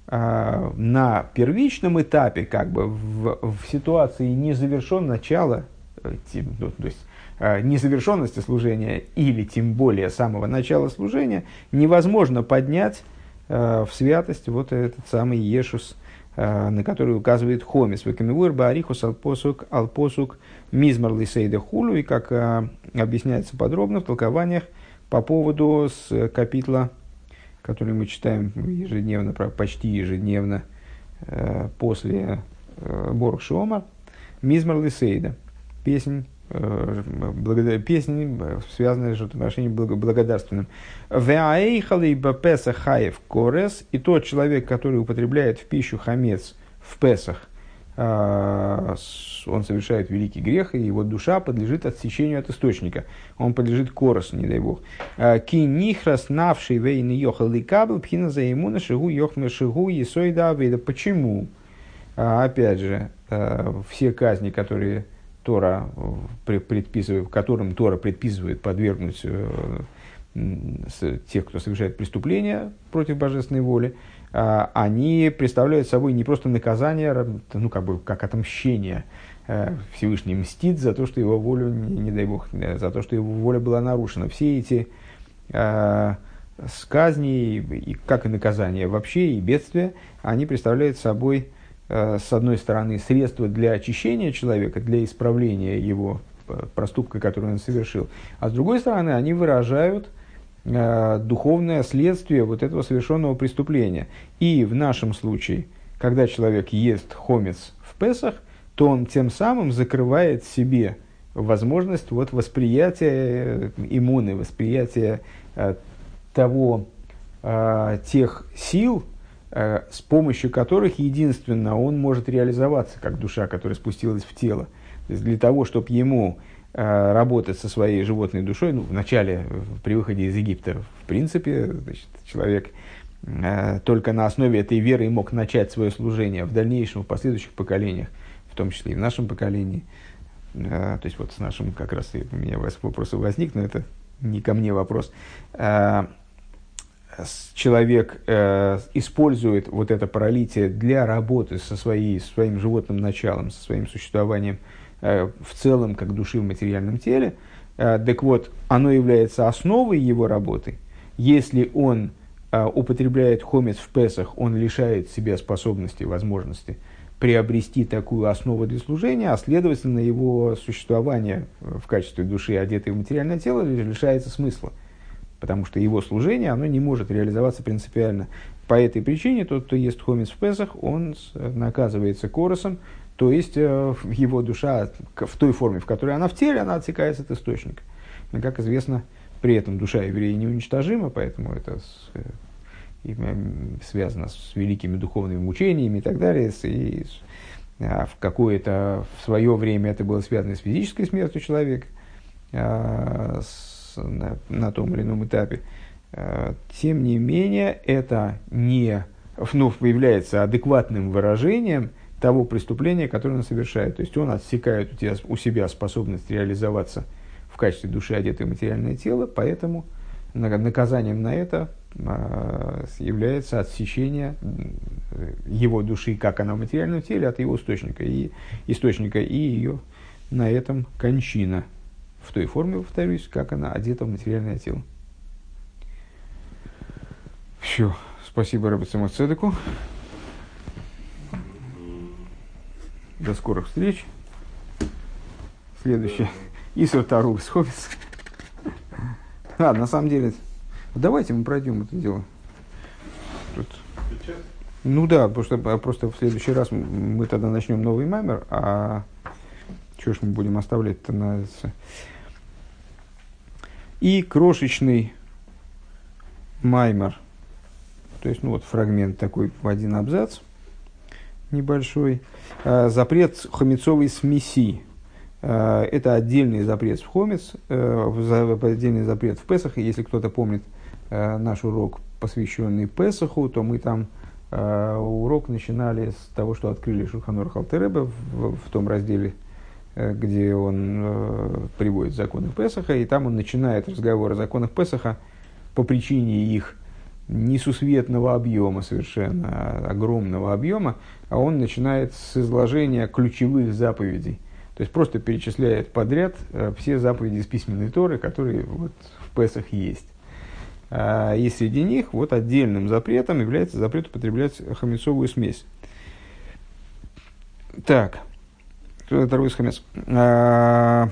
а, на первичном этапе, как бы в, в ситуации незавершен начала, э, ну, то есть незавершенности служения или тем более самого начала служения, невозможно поднять а, в святость вот этот самый Ешус, на который указывает Хомис. Векамивур Баарихус Алпосук Алпосук Мизмар Лисейда Хулу, и как объясняется подробно в толкованиях по поводу с капитла который мы читаем ежедневно, почти ежедневно, э, после Борух Шомар, Мизмар Лисейда, песнь песни, связанные с жертвоприношением благодарственным. Веаэйхалей бапеса хаев корес, и тот человек, который употребляет в пищу хамец в Песах, а, он совершает великий грех, и его душа подлежит отсечению от источника. Он подлежит корос, не дай бог. А, Ки нихрас навший вейн йохал ликабл пхина за ему на шигу йохме шигу есойда авейда. Почему? А, опять же, все казни, которые Тора предписывает, которым Тора предписывает подвергнуть э, тех, кто совершает преступления против божественной воли, а, они представляют собой не просто наказание, ну, как бы, как отмщение. Э, Всевышний мстит за то, что его волю, не, дай бог, э, за то, что его воля была нарушена. Все эти э, сказни, и, как и наказания вообще, и бедствия, они представляют собой, э, с одной стороны, средства для очищения человека, для исправления его проступка, который он совершил, а с другой стороны, они выражают Э, духовное следствие вот этого совершенного преступления. И в нашем случае, когда человек ест хомец в Песах, то он тем самым закрывает себе возможность вот восприятия э, иммуны, восприятия э, того, э, тех сил, э, с помощью которых единственно он может реализоваться как душа, которая спустилась в тело. То есть для того, чтобы ему Э, работать со своей животной душой, ну, вначале, при выходе из Египта, в принципе, значит, человек э, только на основе этой веры мог начать свое служение в дальнейшем, в последующих поколениях, в том числе и в нашем поколении. Э, то есть, вот с нашим как раз у меня вопрос возник, но это не ко мне вопрос. Человек э, использует вот это пролитие для работы со своей, своим животным началом, со своим существованием – Э, в целом, как души в материальном теле. Э, так вот, оно является основой его работы. Если он э, употребляет хомец в Песах, он лишает себя способности, возможности приобрести такую основу для служения, а следовательно его существование в качестве души, одетой в материальное тело, лишается смысла. Потому что его служение, оно не может реализоваться принципиально. По этой причине тот, кто ест хомец в Песах, он наказывается коросом, то есть э, его душа в той форме, в которой она в теле, она отсекается от источника. И, как известно, при этом душа еврея неуничтожима, поэтому это с, э, и, связано с великими духовными мучениями и так далее. С, и, а в какое-то в свое время это было связано с физической смертью человека а, с, на, на том или ином этапе. А, тем не менее, это не ну, является адекватным выражением – того преступления, которое он совершает. То есть он отсекает у, тебя, у себя способность реализоваться в качестве души, одетой в материальное тело, поэтому наказанием на это а, является отсечение его души, как она в материальном теле, от его источника и, источника, и ее на этом кончина. В той форме, повторюсь, как она одета в материальное тело. Все. Спасибо Рабицему Цедеку. До скорых встреч. Следующее. Исур Тару Сховец. А, на самом деле, давайте мы пройдем это дело. Тут. Ну да, потому что а, просто в следующий раз мы тогда начнем новый маймер, а что ж мы будем оставлять-то на... И крошечный маймер, то есть, ну вот фрагмент такой в один абзац – небольшой. Э, запрет хомецовой смеси. Э, это отдельный запрет в хомец, э, отдельный запрет в Песах. Если кто-то помнит наш урок, посвященный Песаху, то мы там урок начинали с того, что открыли Шурханор Халтереба в, в том разделе, где он приводит законы Песаха, и там он начинает разговор о законах Песаха по причине их несусветного объема совершенно, огромного объема, а он начинает с изложения ключевых заповедей. То есть просто перечисляет подряд э, все заповеди из письменной Торы, которые вот в Песах есть. А, и среди них вот отдельным запретом является запрет употреблять хамецовую смесь. Так, второй хамец? А,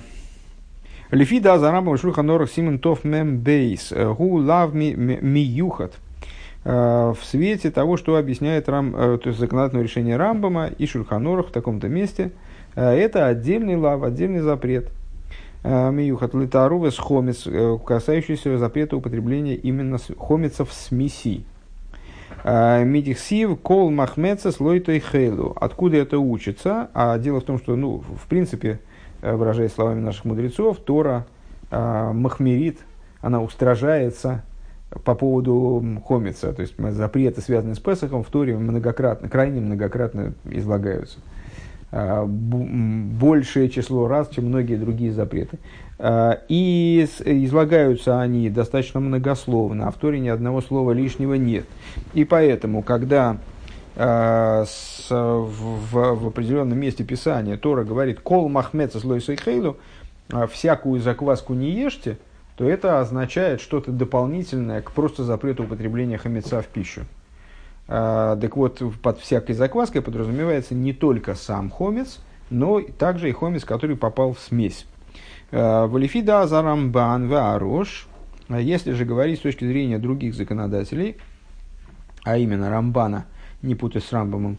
Лифида за рабом шульха норах симон тов мем бейс. Гу лав ми юхат. в свете того, что объясняет рам, то есть законодательное решение Рамбама и Шульханорах в таком-то месте. Это отдельный лав, отдельный запрет. Миюхат литарувес хомец, касающийся запрета употребления именно хомецов смеси. Мидихсив кол махмеца слойтой хейлу. Откуда это учится? А дело в том, что, ну, в принципе, выражаясь словами наших мудрецов, Тора махмерит, она устражается по поводу хомица, то есть запреты, связанные с Песохом, в Торе многократно, крайне многократно излагаются. А, большее число раз, чем многие другие запреты. А, и излагаются они достаточно многословно, а в Торе ни одного слова лишнего нет. И поэтому, когда а, с, в, в определенном месте Писания Тора говорит «Кол махмеца слой сейхейлу», «всякую закваску не ешьте», то это означает что-то дополнительное к просто запрету употребления хамеца в пищу. А, так вот, под всякой закваской подразумевается не только сам хомец, но также и хомец, который попал в смесь. А, Валифида зарамбан ваарош. А если же говорить с точки зрения других законодателей, а именно Рамбана, не путать с Рамбамом,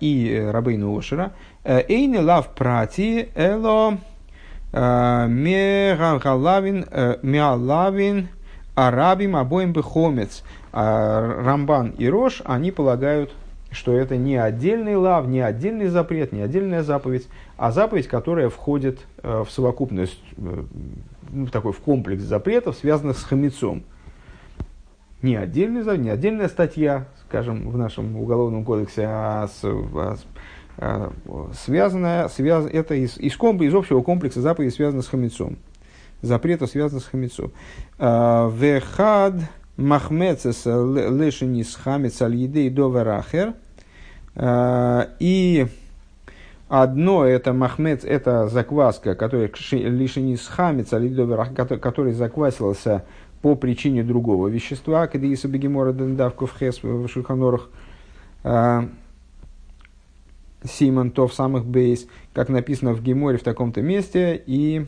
и Рабейну Ошера, Эйне лав прати эло Мегалавин, э, Меалавин, Арабим обоим бы хомец. А Рамбан и Рош, они полагают, что это не отдельный лав, не отдельный запрет, не отдельная заповедь, а заповедь, которая входит э, в совокупность, э, ну, такой в комплекс запретов, связанных с хамецом. Не, отдельный, не отдельная статья, скажем, в нашем уголовном кодексе, а, с, а, а, связанная, связ, это из, из, комп, из общего комплекса заповедей, связанных с хамецом. Запретов, связанных с хамецом. А, вехад махмецес лешенис хамец аль едей доверахер. А, и одно это махмец, это закваска, которая лишенис хамец аль который заквасился по причине другого вещества, когда если бегемора дендавку в хес в шульханорах, Симон, то в самых бейс, как написано в Геморе в таком-то месте и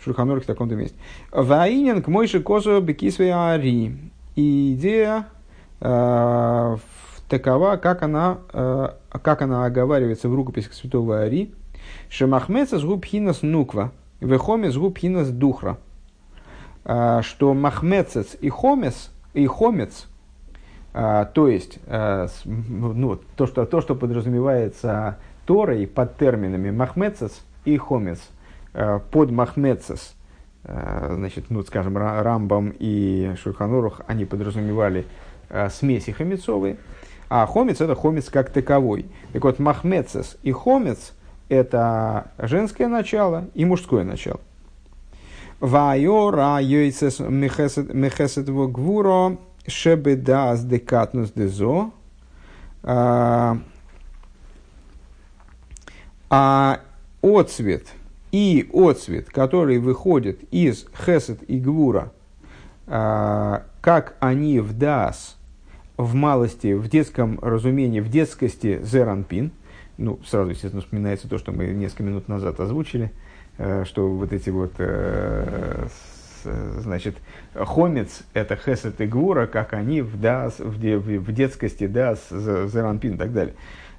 в Шурханорке в таком-то месте. Ваинен к мойши козу бекисве ари. И идея э, такова, как она, э, как она оговаривается в рукописях святого Ари. Шемахмеца с губхинас нуква, вехомес губхинас духра. Э, что махмецец и хомес, и хомец – а, то есть, а, ну, то, что, то, что подразумевается Торой под терминами махмецес и хомец, под махмецес, значит, ну, скажем, Рамбам и Шульханорух, они подразумевали смеси хомецовые, а хомец это хомец как таковой. Так вот, махмецес и хомец это женское начало и мужское начало. Вайора йойцес мехесет гвуро Шебедас декатнус дезо. А, а отцвет и отцвет, который выходит из хесед и гвура, а, как они в дас, в малости, в детском разумении, в детскости зеранпин, ну, сразу, естественно, вспоминается то, что мы несколько минут назад озвучили, э, что вот эти вот э, значит, хомец – это хесед и гура, как они в, дас, в, де, в детскости, да, зеранпин и так далее.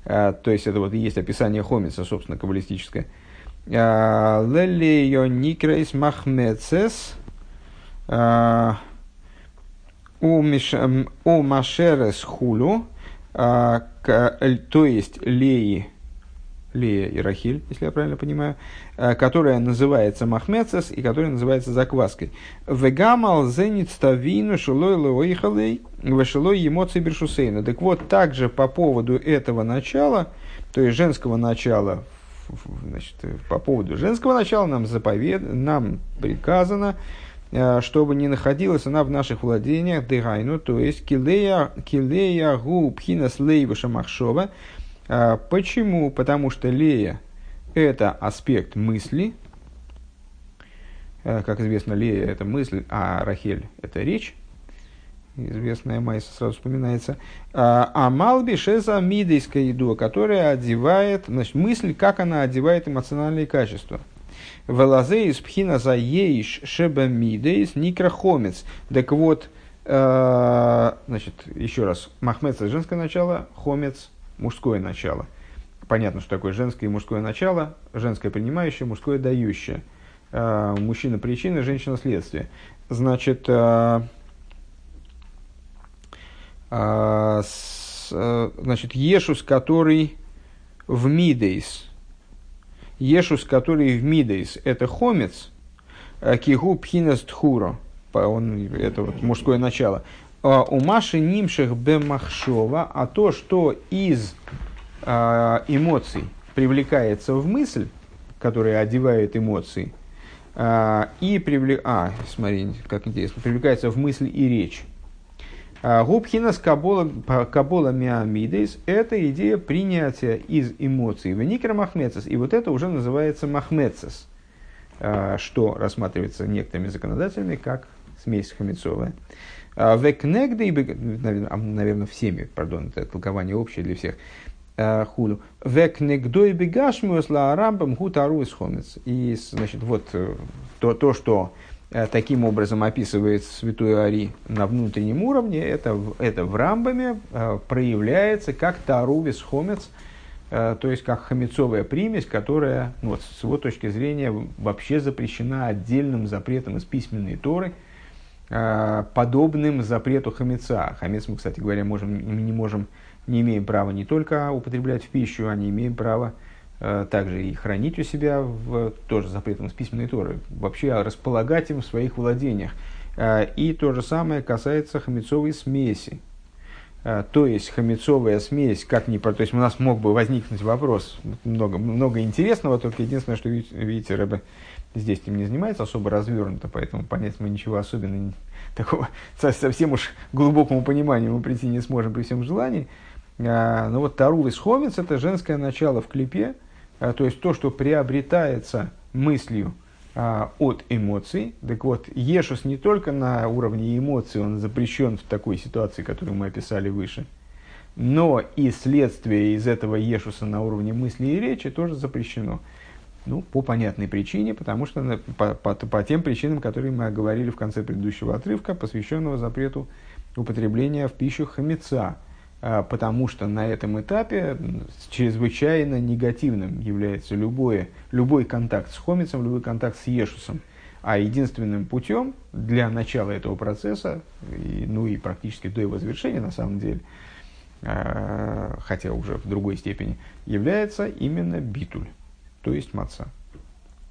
А, то есть, это вот и есть описание хомица, собственно, каббалистическое. А, Лелео никрейс махмецес а, у машерес хулю, то есть леи Лея и Рахиль, если я правильно понимаю, которая называется Махмецес и которая называется закваской. Вегамал зеництавину шилой лоихалей вешилой эмоции бершусейна. Так вот, также по поводу этого начала, то есть женского начала, значит, по поводу женского начала нам заповед, нам приказано, э, чтобы не находилась она в наших владениях, дыгайну, то есть килея, килея гу пхинас лейваша махшова, а, почему? Потому что Лея – это аспект мысли. А, как известно, Лея – это мысль, а Рахель – это речь. Известная Майса сразу вспоминается. А, а Малби Шеза мидейская еду, которая одевает, значит, мысль, как она одевает эмоциональные качества. Велазеис пхина за еиш шеба мидейс никрахомец. Так вот, Э, значит, еще раз, махмец – женское начало, хомец – мужское начало. Понятно, что такое женское и мужское начало, женское принимающее, мужское дающее. Э, мужчина – причина, женщина – следствие. Значит, э, значит, Ешус, который в Мидейс, Ешус, который в Мидейс, это хомец, кигу пхинас тхуро – он, это вот мужское начало. А у Маши нимших бемахшова, а то, что из а, эмоций привлекается в мысль, которая одевает эмоции, а, и привлек... А, смотри, как интересно, привлекается в мысль и речь. Губхина с кабола миамидейс – это идея принятия из эмоций. В Никер. И вот это уже называется махмецес, что рассматривается некоторыми законодателями как смесь хамецовая. А, Векнегды, наверное, всеми, пардон, это толкование общее для всех, а, худу. Векнегдой бегашмиус ла арамбам хутару из хомец. И, значит, вот э, то, то, что таким образом описывает святой Ари на внутреннем уровне, это, это в рамбаме э, проявляется как тарувис хомец, то есть как хамецовая примесь, которая, ну, вот, с его точки зрения, вообще запрещена отдельным запретом из письменной Торы – Э, подобным запрету хамеца. Хамец мы, кстати говоря, можем, не можем, не имеем права не только употреблять в пищу, а не имеем права э, также и хранить у себя, в, тоже запретом из письменной торы, вообще располагать им в своих владениях. Э, и то же самое касается хамецовой смеси. То есть хамецовая смесь, как ни то есть у нас мог бы возникнуть вопрос, много, много интересного, только единственное, что видите, Рэбе здесь этим не занимается особо развернуто, поэтому понять мы ничего особенно такого совсем уж глубокому пониманию мы прийти не сможем при всем желании. Но вот Тарул из Хомец – это женское начало в клипе, то есть то, что приобретается мыслью а, от эмоций. Так вот, Ешус не только на уровне эмоций, он запрещен в такой ситуации, которую мы описали выше, но и следствие из этого Ешуса на уровне мысли и речи тоже запрещено. Ну, по понятной причине, потому что по, по, по тем причинам, которые мы говорили в конце предыдущего отрывка, посвященного запрету употребления в пищу хамеца, а, потому что на этом этапе чрезвычайно негативным является любое, любой контакт с хомицем, любой контакт с ешусом. А единственным путем для начала этого процесса, и, ну и практически до его завершения на самом деле, а, хотя уже в другой степени, является именно битуль то есть маца.